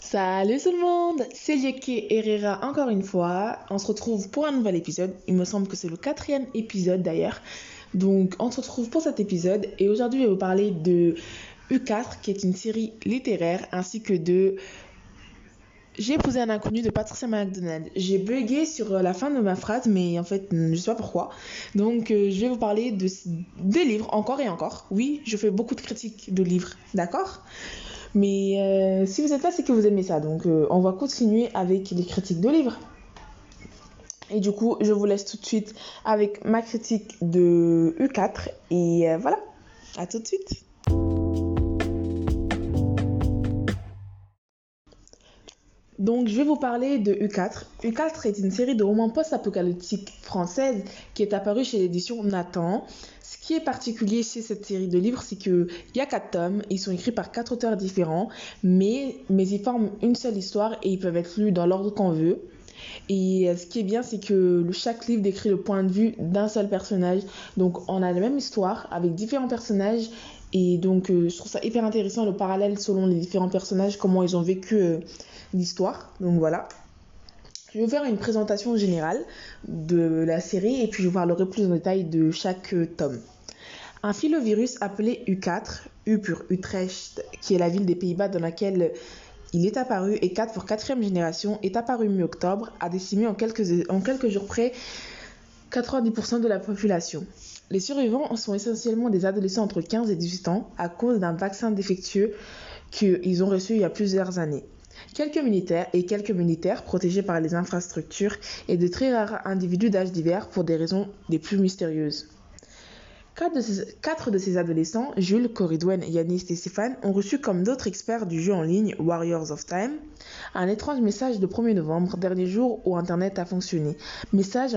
Salut tout le monde, c'est Lieke Herrera encore une fois. On se retrouve pour un nouvel épisode. Il me semble que c'est le quatrième épisode d'ailleurs. Donc on se retrouve pour cet épisode et aujourd'hui je vais vous parler de U4 qui est une série littéraire ainsi que de J'ai épousé un inconnu de Patricia McDonald. J'ai bugué sur la fin de ma phrase mais en fait je sais pas pourquoi. Donc euh, je vais vous parler de des livres encore et encore. Oui, je fais beaucoup de critiques de livres, d'accord? Mais euh, si vous êtes là, c'est que vous aimez ça. Donc, euh, on va continuer avec les critiques de livres. Et du coup, je vous laisse tout de suite avec ma critique de U4. Et euh, voilà, à tout de suite. Donc, je vais vous parler de U4. U4 est une série de romans post-apocalyptiques françaises qui est apparue chez l'édition Nathan. Ce qui est particulier chez cette série de livres, c'est qu'il y a quatre tomes, ils sont écrits par quatre auteurs différents, mais, mais ils forment une seule histoire et ils peuvent être lus dans l'ordre qu'on veut. Et ce qui est bien, c'est que chaque livre décrit le point de vue d'un seul personnage. Donc on a la même histoire avec différents personnages. Et donc je trouve ça hyper intéressant le parallèle selon les différents personnages, comment ils ont vécu l'histoire. Donc voilà. Je vais faire une présentation générale de la série et puis je vous parlerai plus en détail de chaque tome. Un filovirus appelé U4, U pour Utrecht, qui est la ville des Pays-Bas dans laquelle il est apparu, et 4 pour quatrième génération, est apparu mi-octobre, a décimé en quelques, en quelques jours près 90% de la population. Les survivants sont essentiellement des adolescents entre 15 et 18 ans à cause d'un vaccin défectueux qu'ils ont reçu il y a plusieurs années. Quelques militaires et quelques militaires protégés par les infrastructures et de très rares individus d'âge divers pour des raisons des plus mystérieuses. Quatre de, ces, adolescents, Jules, Coridwen, Yanis et Stéphane, ont reçu comme d'autres experts du jeu en ligne Warriors of Time un étrange message de 1er novembre, dernier jour où Internet a fonctionné. Message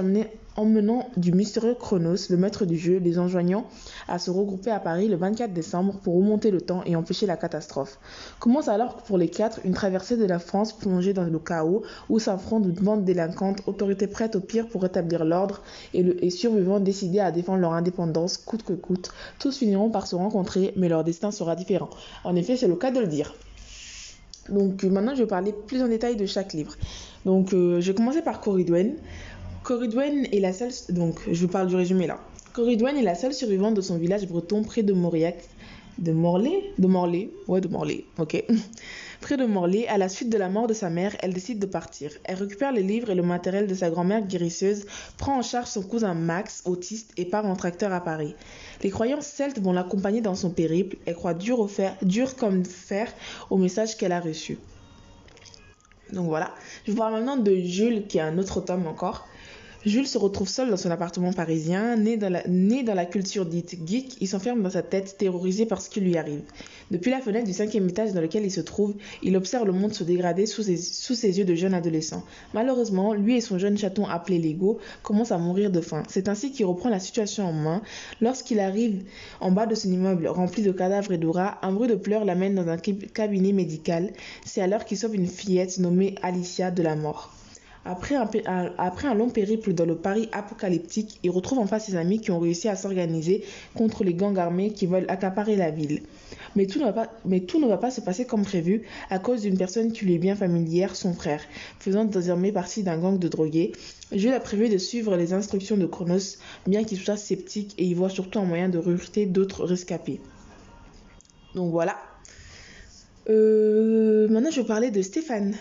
emmenant du mystérieux Chronos, le maître du jeu, les enjoignant à se regrouper à Paris le 24 décembre pour remonter le temps et empêcher la catastrophe. Commence alors pour les quatre une traversée de la France plongée dans le chaos où s'affrontent une bande délinquante, autorités prêtes au pire pour rétablir l'ordre et, et survivants décidés à défendre leur indépendance coûte que coûte. Tous finiront par se rencontrer, mais leur destin sera différent. En effet, c'est le cas de le dire. Donc euh, maintenant, je vais parler plus en détail de chaque livre. Donc, euh, je vais commencer par Coridwen. Coridwen est la seule. Donc, je vous parle du résumé là. Coridwen est la seule survivante de son village breton près de Mauriac. De Morlaix De Morlaix Ouais, de Morlaix, ok. Près de Morlaix, à la suite de la mort de sa mère, elle décide de partir. Elle récupère les livres et le matériel de sa grand-mère guérisseuse, prend en charge son cousin Max, autiste, et part en tracteur à Paris. Les croyances celtes vont l'accompagner dans son périple. Elle croit dur, dur comme fer au message qu'elle a reçu. Donc voilà. Je vous parle maintenant de Jules, qui est un autre tome encore. Jules se retrouve seul dans son appartement parisien, né dans la, culture dite geek, il s'enferme dans sa tête, terrorisé par ce qui lui arrive. Depuis la fenêtre du cinquième étage dans lequel il se trouve, il observe le monde se dégrader sous ses, yeux de jeune adolescent. Malheureusement, lui et son jeune chaton appelé Lego commencent à mourir de faim. C'est ainsi qu'il reprend la situation en main. Lorsqu'il arrive en bas de son immeuble rempli de cadavres et de un bruit de pleurs l'amène dans un cabinet médical. C'est alors qu'il sauve une fillette nommée Alicia de la mort. Après un, long périple dans le Paris apocalyptique, il retrouve enfin ses amis qui ont réussi à s'organiser contre les gangs armés qui veulent accaparer la ville. Mais tout, ne va pas, mais tout ne va pas se passer comme prévu à cause d'une personne qui lui est bien familière, son frère, faisant désormais partie d'un gang de drogués. Jules a prévu de suivre les instructions de Chronos, bien qu'il soit sceptique et y voit surtout un moyen de recruter d'autres rescapés. Donc voilà. Euh, maintenant, je vais parler de Stéphane.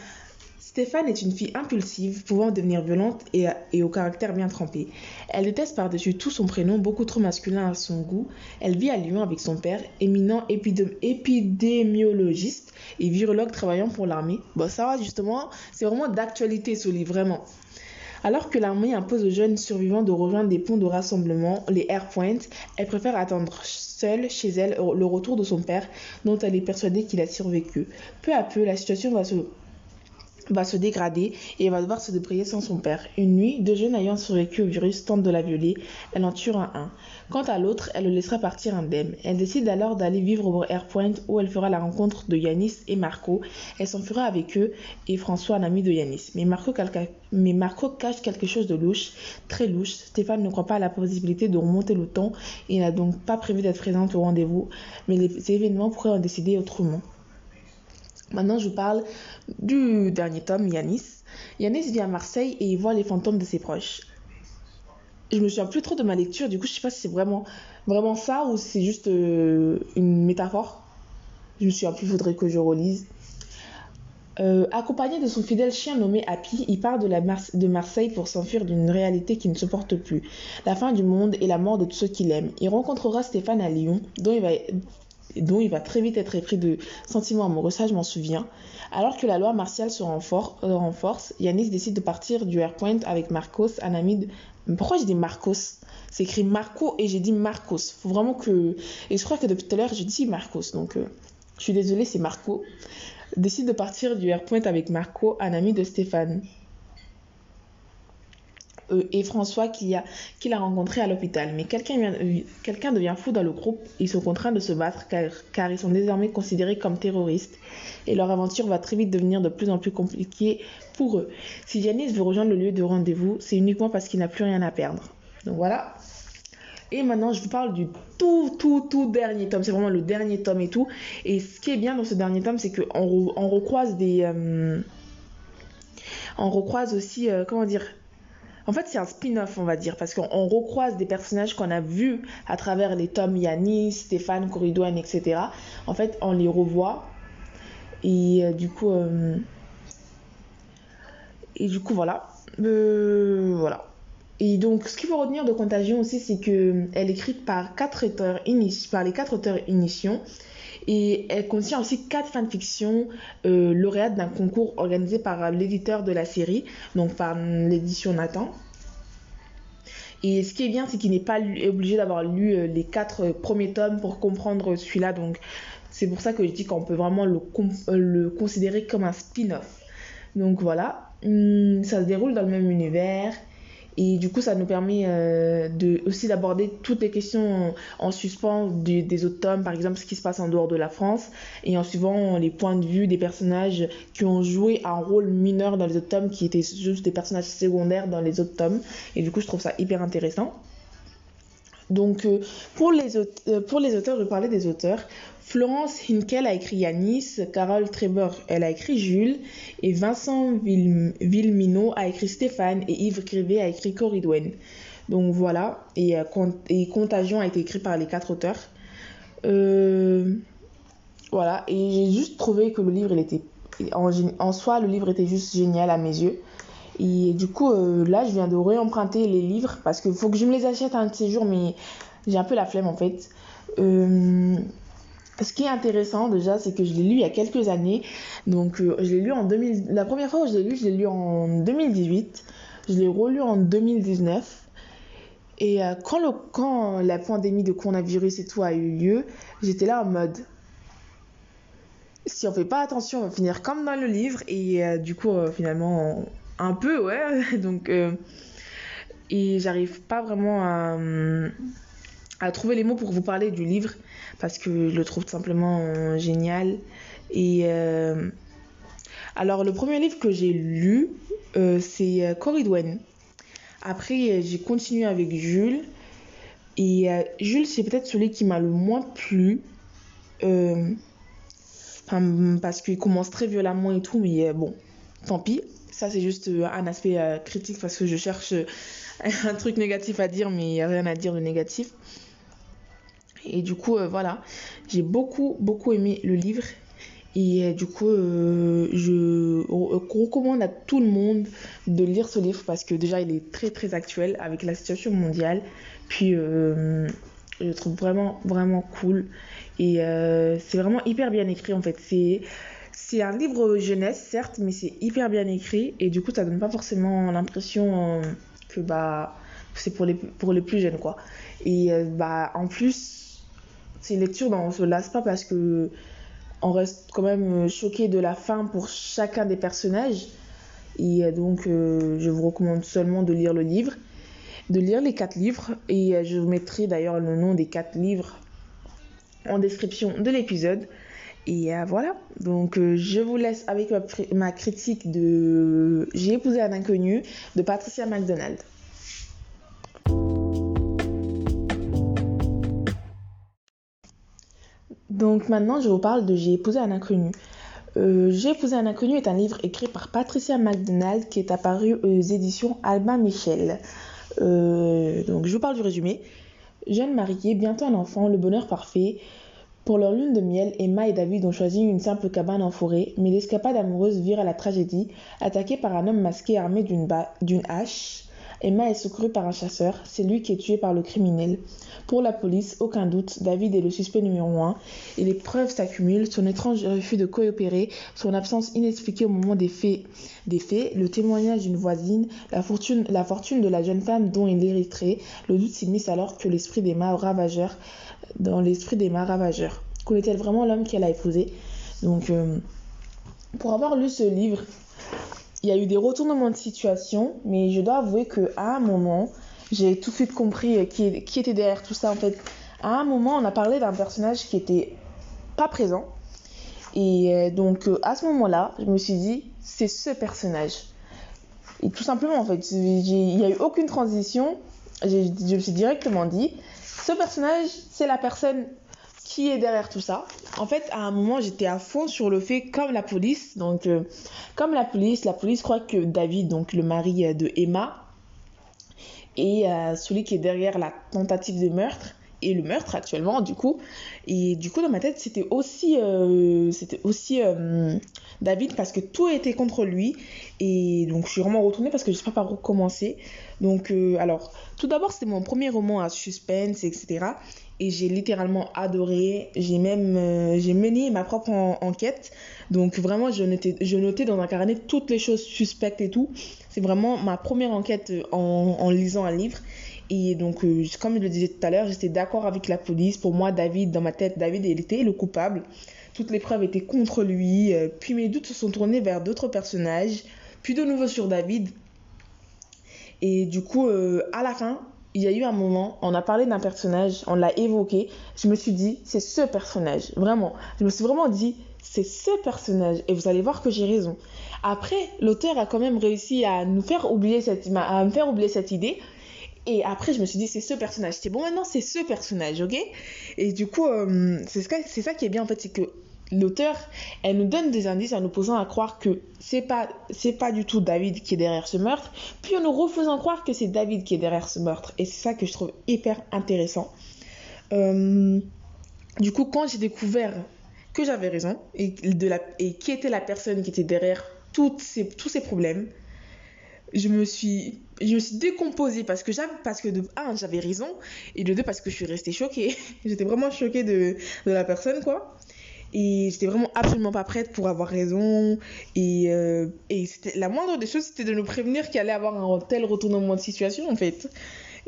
Stéphane est une fille impulsive, pouvant devenir violente et, au caractère bien trempé. Elle déteste par-dessus tout son prénom, beaucoup trop masculin à son goût. Elle vit à Lyon avec son père, éminent épidémiologiste et virologue travaillant pour l'armée. Bon, ça va justement, c'est vraiment d'actualité ce livre, vraiment. Alors que l'armée impose aux jeunes survivants de rejoindre des ponts de rassemblement, les airpoints, elle préfère attendre seule chez elle le retour de son père, dont elle est persuadée qu'il a survécu. Peu à peu, la situation va se va se dégrader et va devoir se débrouiller sans son père. Une nuit, deux jeunes ayant survécu au virus tentent de la violer. Elle en tuera un. Quant à l'autre, elle le laissera partir indemne. Elle décide alors d'aller vivre au Airpoint où elle fera la rencontre de Yanis et Marco. Elle s'enfuira avec eux et François, un ami de Yanis. Mais Marco, mais Marco cache quelque chose de louche, très louche. Stéphane ne croit pas à la possibilité de remonter le temps et n'a donc pas prévu d'être présente au rendez-vous. Mais les événements pourraient en décider autrement. Maintenant, je vous parle du dernier tome, Yanis. Yanis vient à Marseille et il voit les fantômes de ses proches. Je me souviens plus trop de ma lecture, du coup, je sais pas si c'est vraiment, vraiment ça ou c'est juste euh, une métaphore. Je me souviens plus, faudrait que je relise. Euh, accompagné de son fidèle chien nommé Happy, il part de Marseille pour s'enfuir d'une réalité qui ne supporte plus, la fin du monde et la mort de tous ceux qu'il aime. Il rencontrera Stéphane à Lyon, dont il va dont il va très vite être épris de sentiments amoureux, ça je m'en souviens. Alors que la loi martiale se renforce, renforce Yanis décide de partir du Airpoint avec Marcos, un ami de... Pourquoi j'ai dit Marcos? C'est écrit Marco et j'ai dit Marcos. Faut vraiment que... Et je crois que depuis tout à l'heure j'ai dit Marcos, donc euh, je suis désolée, c'est Marco. Décide de partir du Airpoint avec Marco, un ami de Stéphane. Euh, et François qu'il a, rencontré à l'hôpital. Mais quelqu'un, euh, quelqu'un devient fou dans le groupe. Ils sont contraints de se battre car, ils sont désormais considérés comme terroristes. Et leur aventure va très vite devenir de plus en plus compliquée pour eux. Si Janice veut rejoindre le lieu de rendez-vous, c'est uniquement parce qu'il n'a plus rien à perdre. Donc voilà. Et maintenant, je vous parle du tout, tout, tout dernier tome. C'est vraiment le dernier tome et tout. Et ce qui est bien dans ce dernier tome, c'est qu'on on recroise des. Euh, on recroise aussi, comment dire, en fait, c'est un spin-off, on va dire, parce qu'on recroise des personnages qu'on a vus à travers les tomes Yanis, Stéphane, Corridouane, etc. En fait, on les revoit. Et euh, du coup, euh, et du coup, voilà. Euh, voilà. Et donc, ce qu'il faut retenir de Contagion aussi, c'est qu'elle est écrite par, quatre auteurs par les quatre auteurs initiaux. Et elle contient aussi quatre fanfictions euh, lauréates d'un concours organisé par l'éditeur de la série, donc par l'édition Nathan. Et ce qui est bien, c'est qu'il n'est pas obligé d'avoir lu euh, les quatre premiers tomes pour comprendre celui-là. Donc, c'est pour ça que je dis qu'on peut vraiment le, euh, le considérer comme un spin-off. Donc voilà, hum, ça se déroule dans le même univers. Et du coup, ça nous permet euh, de, aussi d'aborder toutes les questions en, suspens des autres tomes, par exemple ce qui se passe en dehors de la France, et en suivant les points de vue des personnages qui ont joué un rôle mineur dans les autres tomes, qui étaient juste des personnages secondaires dans les autres tomes. Et du coup, je trouve ça hyper intéressant. Donc, euh, pour, les, euh, pour les auteurs, je parlais des auteurs. Florence Hinkel a écrit Yanis, Carole Trevor, elle a écrit Jules, et Vincent Villemino a écrit Stéphane, et Yves Crivet a écrit Corridwen. Donc voilà, et, euh, et, Contagion a été écrit par les quatre auteurs. voilà, et j'ai juste trouvé que le livre, était, en, soi, le livre était juste génial à mes yeux. Et du coup, euh, là, je viens de réemprunter les livres parce qu'il faut que je me les achète un de ces jours, mais j'ai un peu la flemme en fait. Euh, ce qui est intéressant déjà, c'est que je l'ai lu il y a quelques années. Donc, euh, je l'ai lu en 2000. La première fois où je l'ai lu, je l'ai lu en 2018. Je l'ai relu en 2019. Et quand, le, quand la pandémie de coronavirus et tout a eu lieu, j'étais là en mode si on fait pas attention, on va finir comme dans le livre. Et du coup, finalement, un peu, ouais. Donc, euh, et j'arrive pas vraiment à, à, trouver les mots pour vous parler du livre parce que je le trouve tout simplement euh, génial. Et euh, alors, le premier livre que j'ai lu, c'est Corridwen. Après, j'ai continué avec Jules. Et Jules, c'est peut-être celui qui m'a le moins plu. parce qu'il commence très violemment et tout, mais bon, tant pis. Ça, c'est juste euh, un aspect euh, critique parce que je cherche euh, un truc négatif à dire, mais il n'y a rien à dire de négatif. Et du coup, voilà, j'ai beaucoup, beaucoup aimé le livre. Et du coup, je recommande à tout le monde de lire ce livre parce que déjà, il est très, très actuel avec la situation mondiale. Puis, je le trouve vraiment, vraiment cool. Et c'est vraiment hyper bien écrit en fait. C'est c'est un livre jeunesse, certes, mais c'est hyper bien écrit et du coup, ça donne pas forcément l'impression euh, que bah, c'est pour les, pour les plus jeunes, quoi. Et euh, bah, en plus, c'est une lecture dont on se lasse pas parce que on reste quand même choqué de la fin pour chacun des personnages. Et donc, je vous recommande seulement de lire le livre, de lire les quatre livres. Et je vous mettrai d'ailleurs le nom des quatre livres en description de l'épisode. Et euh, voilà, donc euh, je vous laisse avec ma, critique de J'ai épousé un inconnu de Patricia McDonald. Donc maintenant, je vous parle de J'ai épousé un inconnu. Euh, J'ai épousé un inconnu est un livre écrit par Patricia McDonald qui est apparu aux éditions Albin Michel. donc je vous parle du résumé. Jeune mariée, bientôt un enfant, le bonheur parfait. Pour leur lune de miel, Emma et David ont choisi une simple cabane en forêt, mais l'escapade amoureuse vire à la tragédie. Attaquée par un homme masqué armé d'une hache, Emma est secourue par un chasseur, c'est lui qui est tué par le criminel. Pour la police, aucun doute, David est le suspect numéro un, et les preuves s'accumulent, son étrange refus de coopérer, son absence inexpliquée au moment des faits, le témoignage d'une voisine, la fortune, la fortune de la jeune femme dont il hériterait, le doute s'immisce alors que l'esprit d'Emma ravageur dans l'esprit des ravageurs. Connaît-elle vraiment l'homme qu'elle a épousé? Donc, euh, pour avoir lu ce livre, il y a eu des retournements de situation, mais je dois avouer qu'à un moment, j'ai tout de suite compris qui, qui, était derrière tout ça. En fait, à un moment, on a parlé d'un personnage qui était pas présent. Et euh, donc, euh, à ce moment-là, je me suis dit, c'est ce personnage. Et tout simplement, en fait, il n'y a eu aucune transition. Je me suis directement dit, ce personnage, c'est la personne qui est derrière tout ça. En fait, à un moment, j'étais à fond sur le fait, comme la police, donc, euh, comme la police, la police croit que David, donc le mari euh, de Emma, est euh, celui qui est derrière la tentative de meurtre et le meurtre actuellement du coup et du coup dans ma tête c'était aussi c'était aussi David parce que tout était contre lui et donc je suis vraiment retournée parce que je sais pas par où commencer donc alors tout d'abord, c'était mon premier roman à suspense, etc. Et j'ai littéralement adoré. J'ai même euh, j'ai mené ma propre enquête. Donc vraiment, je notais, je notais dans un carnet toutes les choses suspectes et tout. C'est vraiment ma première enquête euh, en, en lisant un livre. Et donc, euh, comme je le disais tout à l'heure, j'étais d'accord avec la police. Pour moi, David, dans ma tête, David, il était le coupable. Toutes les preuves étaient contre lui. puis mes doutes se sont tournés vers d'autres personnages. Puis de nouveau sur David. Et du coup, euh, à la fin, il y a eu un moment, on a parlé d'un personnage, on l'a évoqué. Je me suis dit, c'est ce personnage, vraiment. Je me suis vraiment dit, c'est ce personnage. Et vous allez voir que j'ai raison. Après, l'auteur a quand même réussi à nous faire oublier cette, à me faire oublier cette idée. Et après, je me suis dit, c'est ce personnage. C'est bon, maintenant, c'est ce personnage, ok? Et du coup, euh, c'est ça qui est bien, en fait, c'est que l'auteur, elle nous donne des indices en nous posant à croire que c'est pas c'est pas du tout David qui est derrière ce meurtre, puis en nous refaisant croire que c'est David qui est derrière ce meurtre. Et c'est ça que je trouve hyper intéressant. Euh, du coup, quand j'ai découvert que j'avais raison et, de la, et qui était la personne qui était derrière toutes ces, tous ces problèmes, je me suis je me suis décomposée parce que j'avais parce que de un j'avais raison et de deux parce que je suis restée choquée j'étais vraiment choquée de, de la personne quoi et j'étais vraiment absolument pas prête pour avoir raison. Et, euh, et la moindre des choses, c'était de nous prévenir qu'il allait avoir un tel retournement de situation, en fait.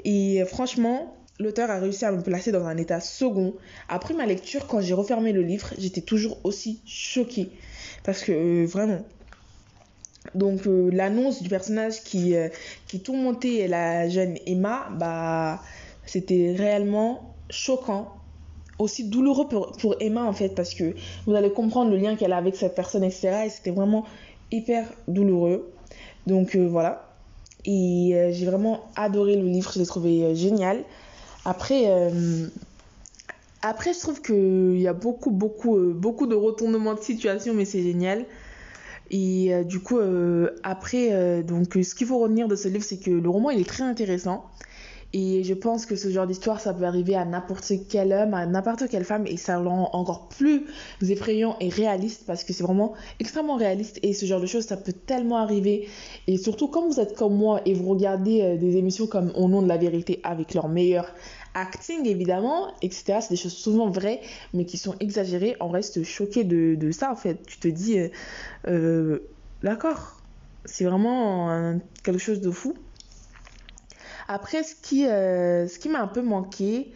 Et franchement, l'auteur a réussi à me placer dans un état second. Après ma lecture, quand j'ai refermé le livre, j'étais toujours aussi choquée. Parce que euh, vraiment. Donc euh, l'annonce du personnage qui, qui tourmentait la jeune Emma, bah, c'était réellement choquant. Aussi douloureux pour, pour, Emma en fait parce que vous allez comprendre le lien qu'elle a avec cette personne etc et c'était vraiment hyper douloureux. Donc euh, voilà. Et euh, j'ai vraiment adoré le livre je l'ai trouvé euh, génial. Après après je trouve qu'il y a beaucoup beaucoup beaucoup de retournements de situation mais c'est génial et du coup après donc ce qu'il faut retenir de ce livre c'est que le roman il est très intéressant et je pense que ce genre d'histoire, ça peut arriver à n'importe quel homme, à n'importe quelle femme, et ça rend encore plus effrayant et réaliste parce que c'est vraiment extrêmement réaliste. Et ce genre de choses, ça peut tellement arriver. Et surtout, quand vous êtes comme moi et vous regardez euh, des émissions comme Au nom de la vérité avec leur meilleur acting, évidemment, etc., c'est des choses souvent vraies, mais qui sont exagérées. On reste choqué de, de ça, en fait. Tu te dis, euh, euh d'accord, c'est vraiment quelque chose de fou. Après, ce qui, euh, ce qui m'a un peu manqué,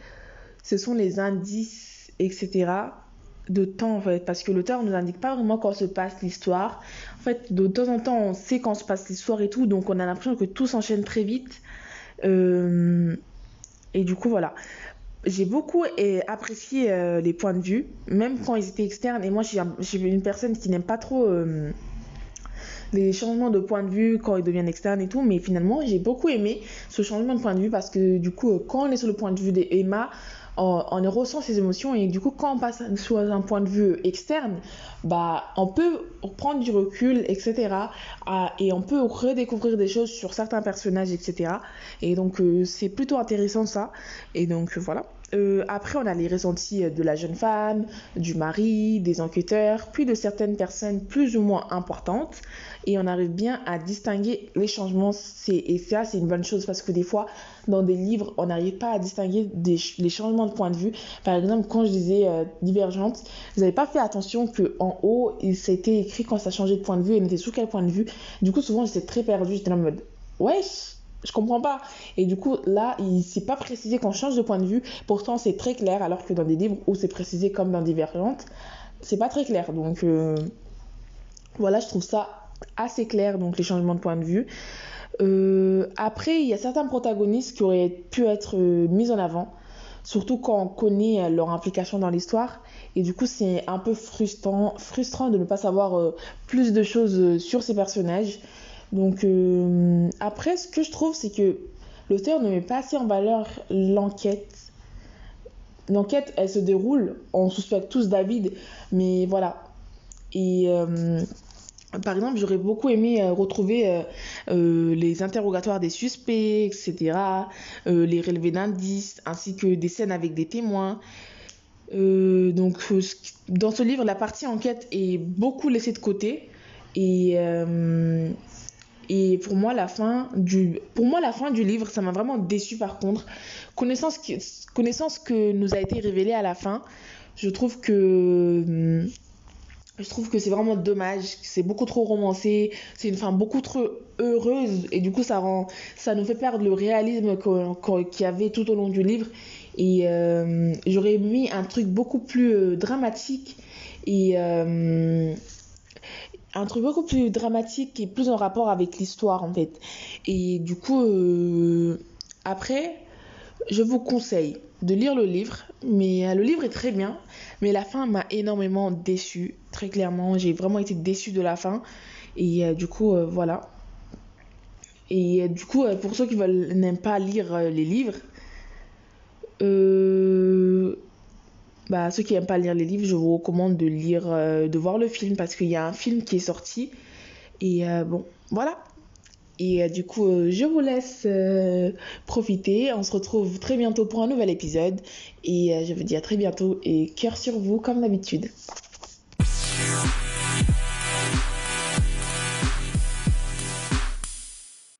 ce sont les indices, etc. de temps en fait parce que l'auteur nous indique pas vraiment quand se passe l'histoire. En fait, de temps en temps, on sait quand se passe l'histoire et tout, donc on a l'impression que tout s'enchaîne très vite. Euh, et du coup, voilà. J'ai beaucoup apprécié euh, les points de vue, même quand ils étaient externes. Et moi, j'ai une personne qui n'aime pas trop euh, les changements de point de vue quand ils deviennent externes et tout. Mais finalement, j'ai beaucoup aimé ce changement de point de vue parce que du coup, quand on est sur le point de vue d'Emma, on, ressent ses émotions et du coup quand on passe sur un point de vue externe bah on peut prendre du recul etc et on peut redécouvrir des choses sur certains personnages etc et donc euh, c'est plutôt intéressant ça. Et donc voilà euh, après, on a les ressentis de la jeune femme, du mari, des enquêteurs, puis de certaines personnes plus ou moins importantes. Et on arrive bien à distinguer les changements. Et ça, c'est une bonne chose parce que des fois, dans des livres, on n'arrive pas à distinguer les changements de point de vue. Par exemple, quand je disais euh, divergente, vous n'avez pas fait attention qu'en haut, il s'était écrit quand ça changeait de point de vue et on était sous quel point de vue. Du coup, souvent, j'étais très perdue. J'étais en mode, wesh je comprends pas. Et du coup, là, il s'est pas précisé qu'on change de point de vue. Pourtant, c'est très clair, alors que dans des livres où c'est précisé comme dans Divergente, c'est pas très clair. Donc, euh, voilà, je trouve ça assez clair, donc les changements de point de vue. Euh, après, il y a certains protagonistes qui auraient pu être euh, mis en avant, surtout quand on connaît leur implication dans l'histoire. Et du coup, c'est un peu frustrant, frustrant de ne pas savoir plus de choses sur ces personnages. Donc euh, après, ce que je trouve, c'est que l'auteur ne met pas assez en valeur l'enquête. L'enquête, elle se déroule, on suspecte tous David, mais voilà. Et euh, par exemple, j'aurais beaucoup aimé euh, retrouver les interrogatoires des suspects, etc., les relevés d'indices, ainsi que des scènes avec des témoins. donc, dans ce livre, la partie enquête est beaucoup laissée de côté. Et et pour moi, la fin du, pour moi, la fin du livre, ça m'a vraiment déçu par contre. Connaissance, connaissance que nous a été révélée à la fin, je trouve que je trouve que c'est vraiment dommage, c'est beaucoup trop romancé, c'est une fin beaucoup trop heureuse. Et du coup ça rend ça nous fait perdre le réalisme qu'il y avait tout au long du livre. Et euh, j'aurais mis un truc beaucoup plus euh, dramatique. Et euh, un truc beaucoup plus dramatique et plus en rapport avec l'histoire en fait. Et du coup, euh, après, je vous conseille de lire le livre, mais euh, le livre est très bien, mais la fin m'a énormément déçu, très clairement, j'ai vraiment été déçue de la fin, et euh, du coup, voilà. Et du coup, pour ceux qui n'aiment pas lire les livres, bah, ceux qui n'aiment pas lire les livres, je vous recommande de lire, euh, de voir le film parce qu'il y a un film qui est sorti. Et euh, bon, voilà. Et euh, du coup, je vous laisse profiter. On se retrouve très bientôt pour un nouvel épisode. Et je vous dis à très bientôt et cœur sur vous comme d'habitude.